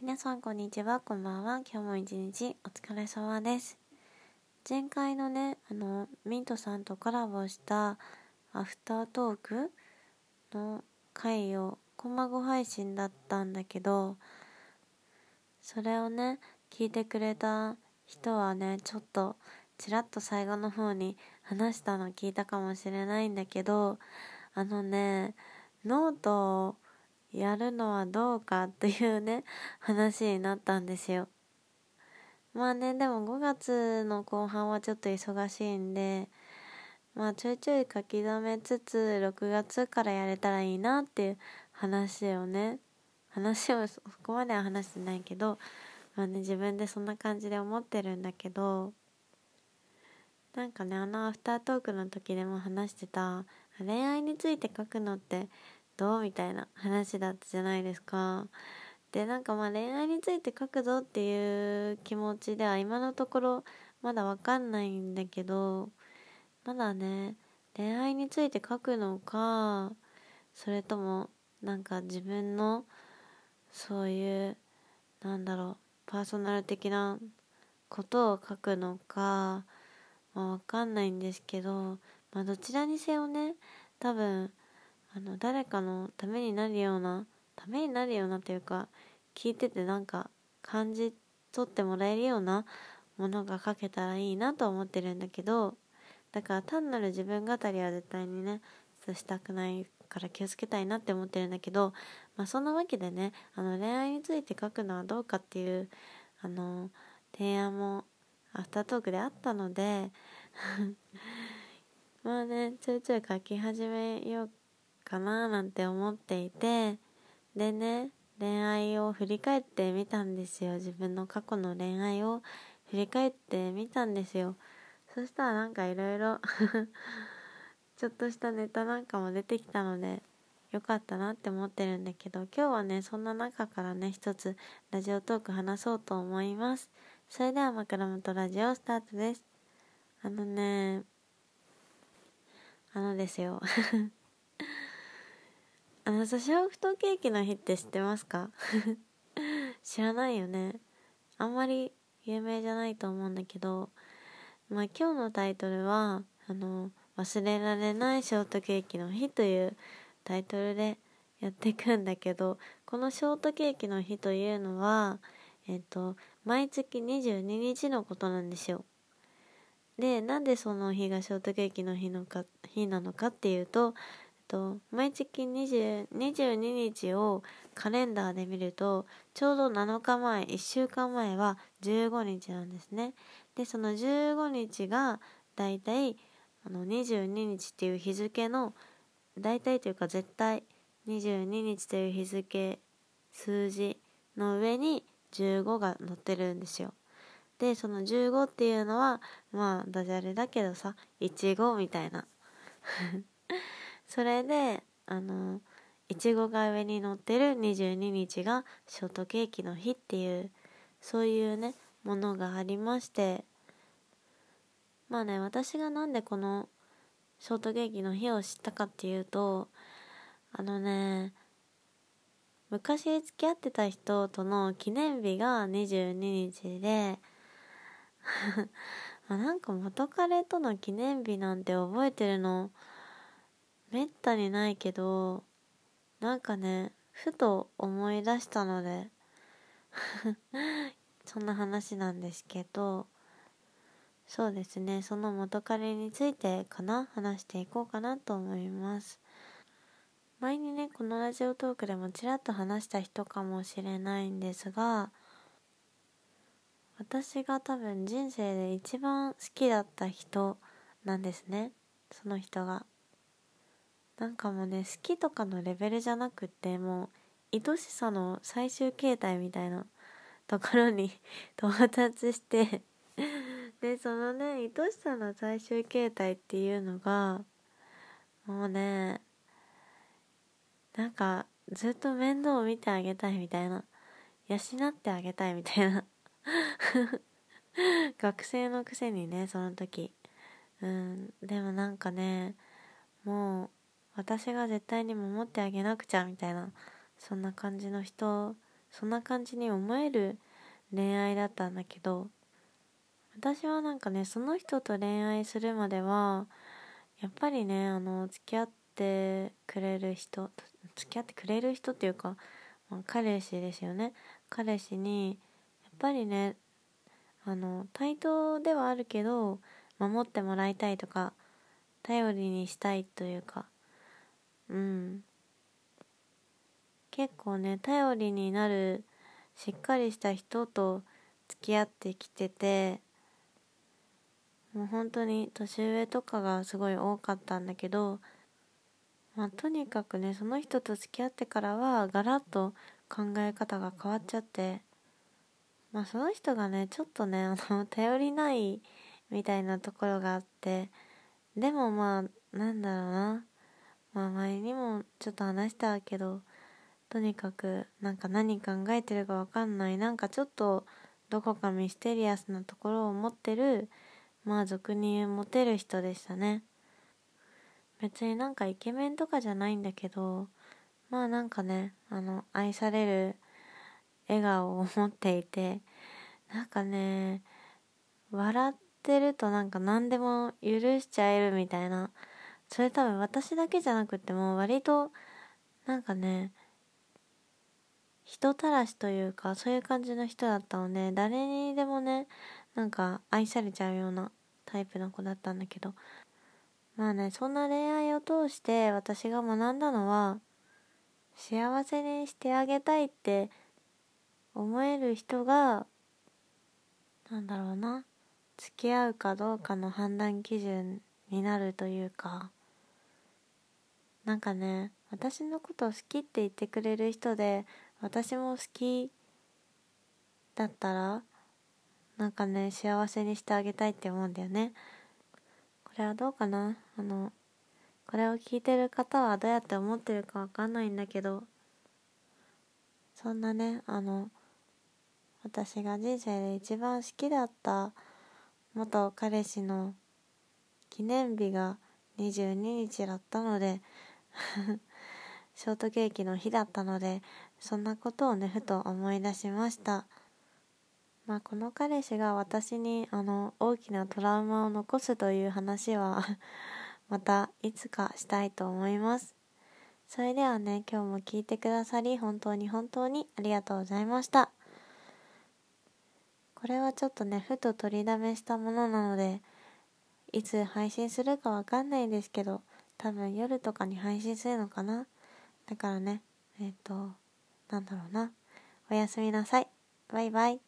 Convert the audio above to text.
皆さんこんにちはこんばんは。今日も一日お疲れ様です。前回のねあのミントさんとコラボしたアフタートークの回をこまご配信だったんだけどそれをね聞いてくれた人はねちょっとちらっと最後の方に話したの聞いたかもしれないんだけどあのねノートをやるのはどうかっていうね 話になったんですよ。まあねでも5月の後半はちょっと忙しいんでまあちょいちょい書き留めつつ6月からやれたらいいなっていう話をね話をそこまでは話してないけどまあね自分でそんな感じで思ってるんだけどなんかねあのアフタートークの時でも話してた恋愛について書くのってどうみたいな話だったじゃないですか。でなんかまあ恋愛について書くぞっていう気持ちでは今のところまだわかんないんだけどまだね恋愛について書くのかそれともなんか自分のそういうなんだろうパーソナル的なことを書くのか、まあ、わかんないんですけど、まあ、どちらにせよね多分あの誰かのためになるようなためになるようなというか聞いててなんか感じ取ってもらえるようなものが書けたらいいなと思ってるんだけどだから単なる自分語りは絶対にねしたくないから気をつけたいなって思ってるんだけど、まあ、そんなわけでねあの恋愛について書くのはどうかっていうあの提案もアフタートークであったので まあねちょいちょい書き始めようかななんて思っていてでね恋愛を振り返ってみたんですよ。自分の過去の恋愛を振り返ってみたんですよ。そしたらなんかいろいろちょっとしたネタなんかも出てきたのでよかったなって思ってるんだけど今日はねそんな中からね一つラジオトーク話そうと思います。それでは枕元ラジオスタートです。あのねあのですよ。あのさショフトケーキの日って知ってますか？知らないよね。あんまり有名じゃないと思うんだけどまあ今日のタイトルはあの忘れられないショートケーキの日というタイトルでやっていくんだけどこのショートケーキの日というのはえっと毎月22日のことなんですよ。でなんでその日がショートケーキの日のか日なのかっていうとと毎月20 22日をカレンダーで見るとちょうど7日前1週間前は15日なんですね。でその15日がだいたいあの22日っていう日付の大体というか絶対22日という日付数字の上に15が載ってるんですよ。でその15っていうのはまあダジャレだけどさ15みたいな。それであのいちごが上に乗ってる22日がショートケーキの日っていうそういうねものがありましてまあね私がなんでこのショートケーキの日を知ったかっていうとあのね昔付き合ってた人との記念日が22日で なんか元彼との記念日なんて覚えてるの？めったにないけどなんかねふと思い出したので そんな話なんですけどそうですねその元彼についてかな話していこうかなと思います。前にねこのラジオトークでもちらっと話した人かもしれないんですが私が多分人生で一番好きだった人なんですねその人が。なんかもうね好きとかのレベルじゃなくってもう愛しさの最終形態みたいなところに 到達して でそのね愛しさの最終形態っていうのがもうねなんかずっと面倒を見てあげたいみたいな養ってあげたいみたいな 学生のくせにねその時。うんでもなんかねもう私が絶対に守ってあげなくちゃみたいなそんな感じの人そんな感じに思える恋愛だったんだけど私はなんかねその人と恋愛するまではやっぱりねあの付き合ってくれる人付き合ってくれる人っていうか、まあ、彼氏ですよね。彼氏にやっぱりねあの対等ではあるけど守ってもらいたいとか頼りにしたいというかうん。結構ね頼りになるしっかりした人と付き合ってきててもう本当に年上とかがすごい多かったんだけどまあとにかくねその人と付き合ってからはガラッと考え方が変わっちゃってまあその人がねちょっとねあの頼りないみたいなところがあってでもまあなんだろうな。まあ前にもちょっと話したけどとにかくなんか何考えてるかわかんない。なんかちょっとどこかミステリアスなところを持ってるまあ俗に言うモテる人でしたね。別になんかイケメンとかじゃないんだけどまあなんかねあの愛される笑顔を持っていてなんかね笑ってるとなんか何でも許しちゃえるみたいなそれ多分私だけじゃなくても割となんかね人たらしというかそういう感じの人だったので誰にでもねなんか愛されちゃうようなタイプの子だったんだけど。まあねそんな恋愛を通して私が学んだのは幸せにしてあげたいって思える人がなんだろうな付き合うかどうかの判断基準になるというか。なんかね私のこと好きって言ってくれる人で私も好きだったらなんかね幸せにしてあげたいって思うんだよね。これはどうかな？あのこれを聞いてる方はどうやって思ってるかわかんないんだけどそんなねあの私が人生で一番好きだった元彼氏の記念日が22日だったので ショートケーキの日だったのでそんなことをねふと思い出しました。まあこの彼氏が私にあの大きなトラウマを残すという話は またいつかしたいと思います。それではね今日も聞いてくださり本当に本当にありがとうございました。これはちょっとねふと取りだめしたものなのでいつ配信するかわかんないんですけど多分夜とかに配信するのかな？だからねえっ、ー、となんだろうな。おやすみなさい。バイバイ。